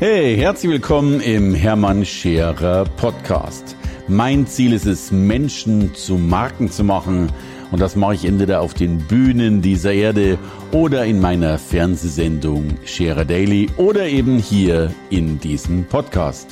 Hey, herzlich willkommen im Hermann Scherer Podcast. Mein Ziel ist es, Menschen zu Marken zu machen. Und das mache ich entweder auf den Bühnen dieser Erde oder in meiner Fernsehsendung Scherer Daily oder eben hier in diesem Podcast.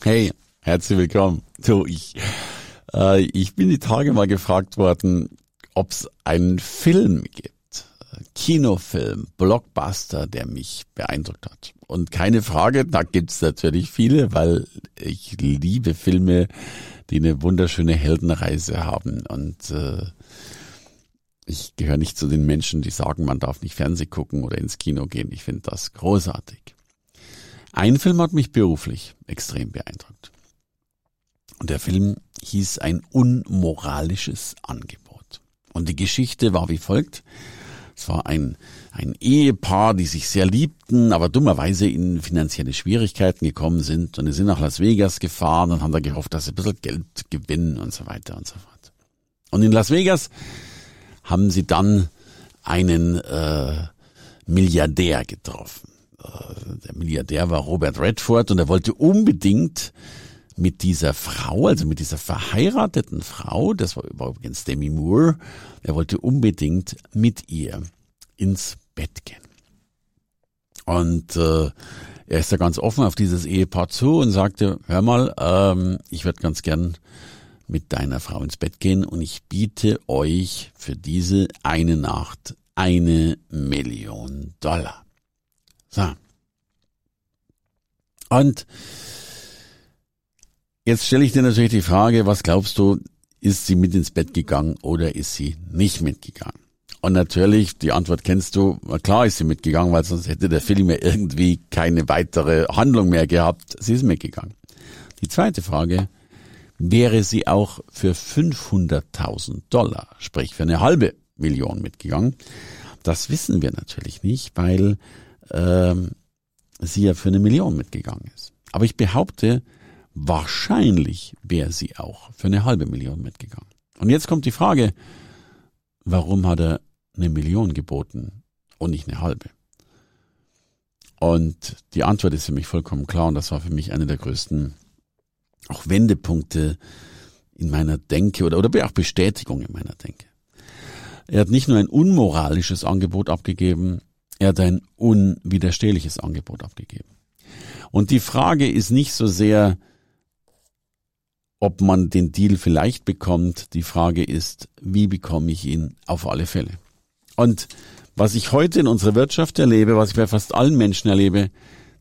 Hey, herzlich willkommen. So, ich, äh, ich bin die Tage mal gefragt worden, ob es einen Film gibt Kinofilm, Blockbuster, der mich beeindruckt hat. Und keine Frage, da gibt's natürlich viele, weil ich liebe Filme, die eine wunderschöne Heldenreise haben. Und äh, ich gehöre nicht zu den Menschen, die sagen, man darf nicht Fernseh gucken oder ins Kino gehen. Ich finde das großartig. Ein Film hat mich beruflich extrem beeindruckt. Und der Film hieß ein unmoralisches Angebot. Und die Geschichte war wie folgt. Es war ein, ein Ehepaar, die sich sehr liebten, aber dummerweise in finanzielle Schwierigkeiten gekommen sind und die sind nach Las Vegas gefahren und haben da gehofft, dass sie ein bisschen Geld gewinnen und so weiter und so fort. Und in Las Vegas haben sie dann einen äh, Milliardär getroffen. Äh, der Milliardär war Robert Redford und er wollte unbedingt mit dieser Frau, also mit dieser verheirateten Frau, das war übrigens Demi Moore, er wollte unbedingt mit ihr ins Bett gehen. Und äh, er ist da ganz offen auf dieses Ehepaar zu und sagte, hör mal, ähm, ich würde ganz gern mit deiner Frau ins Bett gehen und ich biete euch für diese eine Nacht eine Million Dollar. So. Und Jetzt stelle ich dir natürlich die Frage, was glaubst du, ist sie mit ins Bett gegangen oder ist sie nicht mitgegangen? Und natürlich, die Antwort kennst du, klar ist sie mitgegangen, weil sonst hätte der Film ja irgendwie keine weitere Handlung mehr gehabt. Sie ist mitgegangen. Die zweite Frage, wäre sie auch für 500.000 Dollar, sprich für eine halbe Million mitgegangen? Das wissen wir natürlich nicht, weil ähm, sie ja für eine Million mitgegangen ist. Aber ich behaupte, Wahrscheinlich wäre sie auch für eine halbe Million mitgegangen. Und jetzt kommt die Frage, warum hat er eine Million geboten und nicht eine halbe? Und die Antwort ist für mich vollkommen klar und das war für mich einer der größten auch Wendepunkte in meiner Denke oder, oder auch Bestätigung in meiner Denke. Er hat nicht nur ein unmoralisches Angebot abgegeben, er hat ein unwiderstehliches Angebot abgegeben. Und die Frage ist nicht so sehr, ob man den Deal vielleicht bekommt. Die Frage ist, wie bekomme ich ihn auf alle Fälle? Und was ich heute in unserer Wirtschaft erlebe, was ich bei fast allen Menschen erlebe,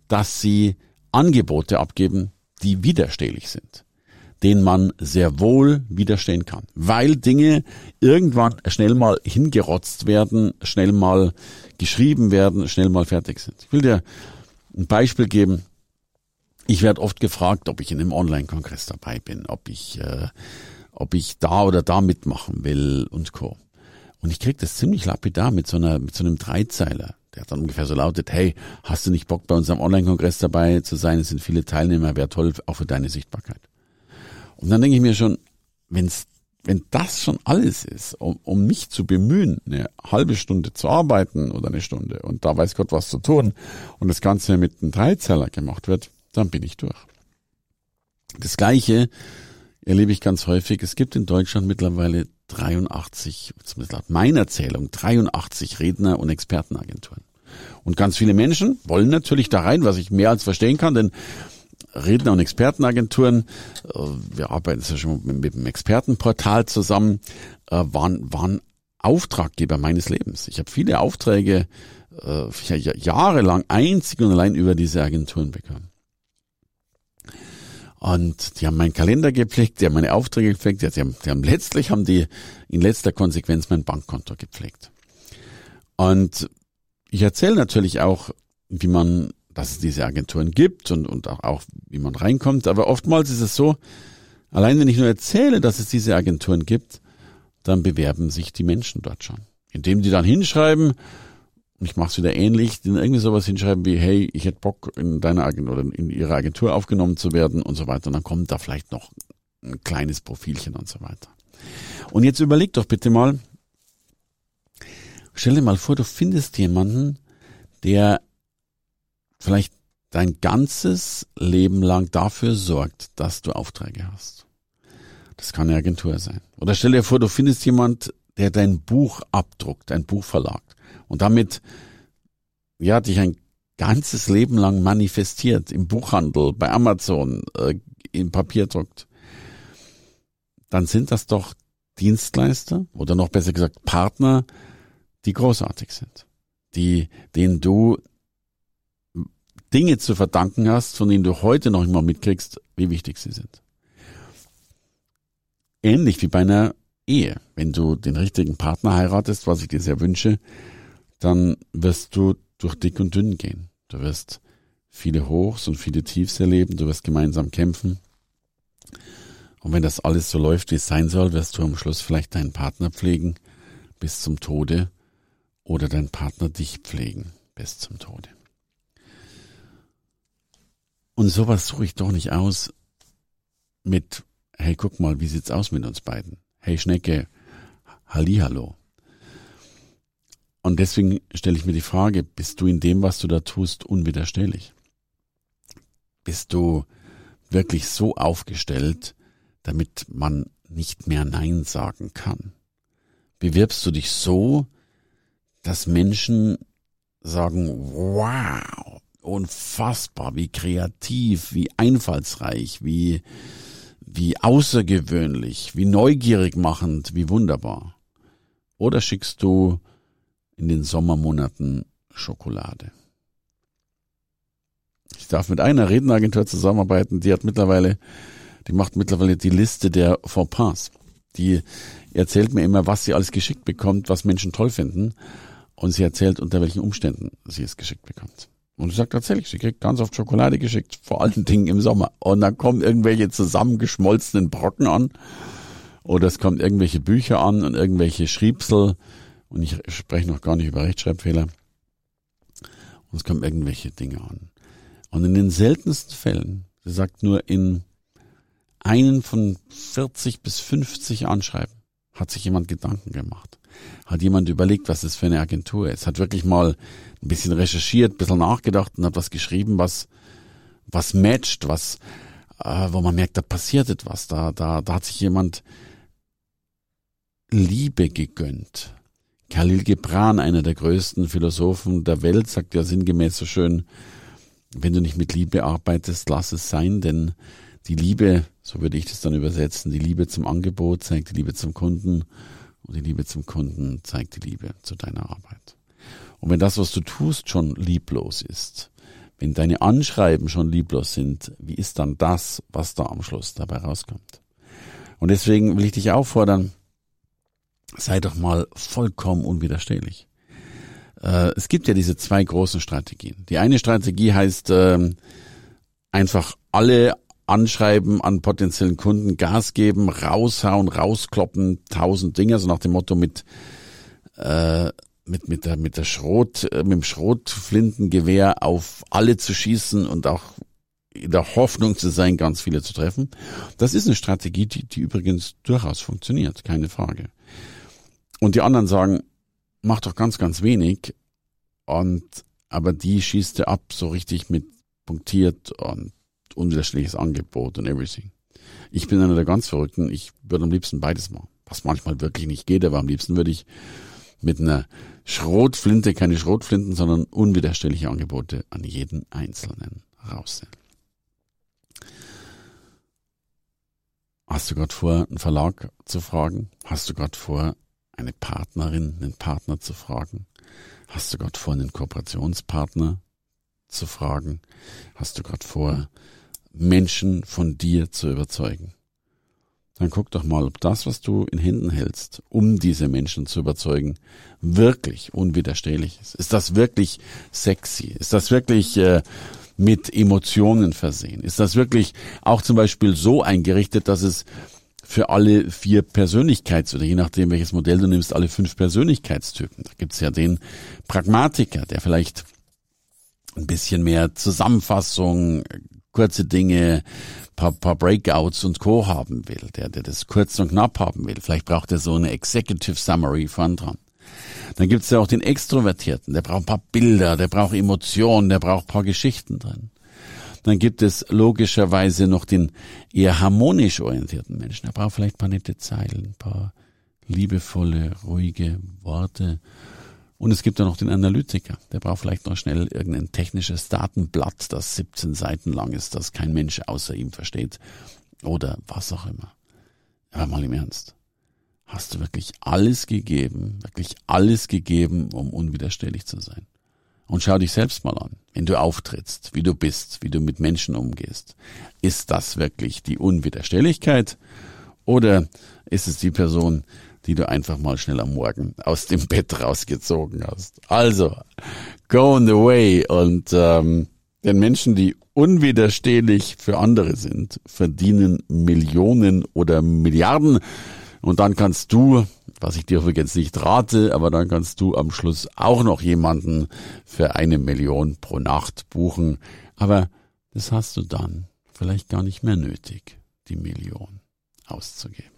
dass sie Angebote abgeben, die widerstehlich sind, denen man sehr wohl widerstehen kann, weil Dinge irgendwann schnell mal hingerotzt werden, schnell mal geschrieben werden, schnell mal fertig sind. Ich will dir ein Beispiel geben. Ich werde oft gefragt, ob ich in einem Online-Kongress dabei bin, ob ich, äh, ob ich da oder da mitmachen will und co. Und ich krieg das ziemlich lapidar mit so einer, mit so einem Dreizeiler. Der dann ungefähr so lautet, hey, hast du nicht Bock bei unserem Online-Kongress dabei zu sein? Es sind viele Teilnehmer, wäre toll, auch für deine Sichtbarkeit. Und dann denke ich mir schon, wenn's, wenn das schon alles ist, um, um mich zu bemühen, eine halbe Stunde zu arbeiten oder eine Stunde und da weiß Gott was zu tun und das Ganze mit einem Dreizeiler gemacht wird, dann bin ich durch. Das Gleiche erlebe ich ganz häufig. Es gibt in Deutschland mittlerweile 83, zumindest laut meiner Zählung, 83 Redner- und Expertenagenturen. Und ganz viele Menschen wollen natürlich da rein, was ich mehr als verstehen kann, denn Redner- und Expertenagenturen, äh, wir arbeiten ja schon mit dem Expertenportal zusammen, äh, waren, waren Auftraggeber meines Lebens. Ich habe viele Aufträge äh, jahrelang einzig und allein über diese Agenturen bekommen. Und die haben meinen Kalender gepflegt, die haben meine Aufträge gepflegt, die haben, die haben letztlich haben die in letzter Konsequenz mein Bankkonto gepflegt. Und ich erzähle natürlich auch, wie man, dass es diese Agenturen gibt und, und auch, auch wie man reinkommt. Aber oftmals ist es so, allein wenn ich nur erzähle, dass es diese Agenturen gibt, dann bewerben sich die Menschen dort schon. Indem die dann hinschreiben, ich mache es wieder ähnlich, denen irgendwie sowas hinschreiben wie, hey, ich hätte Bock in deiner Agentur oder in ihrer Agentur aufgenommen zu werden und so weiter. Und dann kommt da vielleicht noch ein kleines Profilchen und so weiter. Und jetzt überleg doch bitte mal, stell dir mal vor, du findest jemanden, der vielleicht dein ganzes Leben lang dafür sorgt, dass du Aufträge hast. Das kann eine Agentur sein. Oder stell dir vor, du findest jemand, der dein Buch abdruckt, ein Buchverlag und damit ja dich ein ganzes Leben lang manifestiert im Buchhandel, bei Amazon, äh, im Papier druckt. Dann sind das doch Dienstleister oder noch besser gesagt Partner, die großartig sind, die denen du Dinge zu verdanken hast, von denen du heute noch immer mitkriegst, wie wichtig sie sind. Ähnlich wie bei einer Ehe. Wenn du den richtigen Partner heiratest, was ich dir sehr wünsche, dann wirst du durch dick und dünn gehen. Du wirst viele Hochs und viele Tiefs erleben, du wirst gemeinsam kämpfen. Und wenn das alles so läuft, wie es sein soll, wirst du am Schluss vielleicht deinen Partner pflegen bis zum Tode oder dein Partner dich pflegen bis zum Tode. Und sowas suche ich doch nicht aus mit, hey, guck mal, wie sieht's aus mit uns beiden? Hey Schnecke, Hallihallo. Und deswegen stelle ich mir die Frage, bist du in dem, was du da tust, unwiderstehlich? Bist du wirklich so aufgestellt, damit man nicht mehr Nein sagen kann? Bewirbst du dich so, dass Menschen sagen, wow, unfassbar, wie kreativ, wie einfallsreich, wie, wie außergewöhnlich, wie neugierig machend, wie wunderbar. Oder schickst du in den Sommermonaten Schokolade? Ich darf mit einer Redneragentur zusammenarbeiten, die hat mittlerweile, die macht mittlerweile die Liste der Fauxpas. Die erzählt mir immer, was sie alles geschickt bekommt, was Menschen toll finden. Und sie erzählt, unter welchen Umständen sie es geschickt bekommt. Und sie sagt tatsächlich, sie kriegt ganz oft Schokolade geschickt, vor allen Dingen im Sommer. Und dann kommen irgendwelche zusammengeschmolzenen Brocken an. Oder es kommen irgendwelche Bücher an und irgendwelche Schriebsel. Und ich spreche noch gar nicht über Rechtschreibfehler. Und es kommen irgendwelche Dinge an. Und in den seltensten Fällen, sie sagt nur in einen von 40 bis 50 Anschreiben, hat sich jemand Gedanken gemacht. Hat jemand überlegt, was das für eine Agentur ist. Hat wirklich mal ein bisschen recherchiert, ein bisschen nachgedacht und hat was geschrieben, was, was matcht, was, äh, wo man merkt, da passiert etwas, da, da, da hat sich jemand Liebe gegönnt. Khalil Gibran, einer der größten Philosophen der Welt, sagt ja sinngemäß so schön, wenn du nicht mit Liebe arbeitest, lass es sein, denn die Liebe, so würde ich das dann übersetzen, die Liebe zum Angebot zeigt die Liebe zum Kunden und die Liebe zum Kunden zeigt die Liebe zu deiner Arbeit. Und wenn das, was du tust, schon lieblos ist, wenn deine Anschreiben schon lieblos sind, wie ist dann das, was da am Schluss dabei rauskommt? Und deswegen will ich dich auffordern, sei doch mal vollkommen unwiderstehlich. Äh, es gibt ja diese zwei großen Strategien. Die eine Strategie heißt ähm, einfach alle Anschreiben an potenziellen Kunden, Gas geben, raushauen, rauskloppen, tausend Dinge, so nach dem Motto mit äh, mit, mit der, mit der Schrot, äh, mit dem Schrotflintengewehr auf alle zu schießen und auch in der Hoffnung zu sein, ganz viele zu treffen. Das ist eine Strategie, die, die übrigens durchaus funktioniert, keine Frage. Und die anderen sagen, mach doch ganz, ganz wenig und, aber die schießt er ab so richtig mit punktiert und unwiderstehliches Angebot und everything. Ich bin einer der ganz Verrückten. Ich würde am liebsten beides machen. Was manchmal wirklich nicht geht, aber am liebsten würde ich mit einer Schrotflinte, keine Schrotflinten, sondern unwiderstehliche Angebote an jeden Einzelnen raussehen. Hast du gerade vor, einen Verlag zu fragen? Hast du gerade vor, eine Partnerin, einen Partner zu fragen? Hast du gerade vor, einen Kooperationspartner zu fragen? Hast du gerade vor, Menschen von dir zu überzeugen? dann guck doch mal, ob das, was du in Händen hältst, um diese Menschen zu überzeugen, wirklich unwiderstehlich ist. Ist das wirklich sexy? Ist das wirklich äh, mit Emotionen versehen? Ist das wirklich auch zum Beispiel so eingerichtet, dass es für alle vier Persönlichkeits- oder je nachdem, welches Modell du nimmst, alle fünf Persönlichkeitstypen. Da gibt's ja den Pragmatiker, der vielleicht ein bisschen mehr Zusammenfassung, kurze Dinge, paar, paar Breakouts und Co. haben will, der, der das kurz und knapp haben will. Vielleicht braucht er so eine Executive Summary von dran. Dann gibt's ja auch den Extrovertierten, der braucht ein paar Bilder, der braucht Emotionen, der braucht ein paar Geschichten drin. Dann gibt es logischerweise noch den eher harmonisch orientierten Menschen. Der braucht vielleicht ein paar nette Zeilen, ein paar liebevolle, ruhige Worte. Und es gibt dann noch den Analytiker. Der braucht vielleicht noch schnell irgendein technisches Datenblatt, das 17 Seiten lang ist, das kein Mensch außer ihm versteht. Oder was auch immer. Aber mal im Ernst. Hast du wirklich alles gegeben, wirklich alles gegeben, um unwiderstehlich zu sein? Und schau dich selbst mal an, wenn du auftrittst, wie du bist, wie du mit Menschen umgehst. Ist das wirklich die Unwiderstehlichkeit? Oder ist es die Person, die du einfach mal schnell am Morgen aus dem Bett rausgezogen hast? Also, go on the way. Und ähm, den Menschen, die unwiderstehlich für andere sind, verdienen Millionen oder Milliarden. Und dann kannst du was ich dir übrigens nicht rate, aber dann kannst du am Schluss auch noch jemanden für eine Million pro Nacht buchen. Aber das hast du dann vielleicht gar nicht mehr nötig, die Million auszugeben.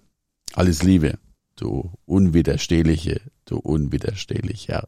Alles Liebe, du unwiderstehliche, du unwiderstehlicher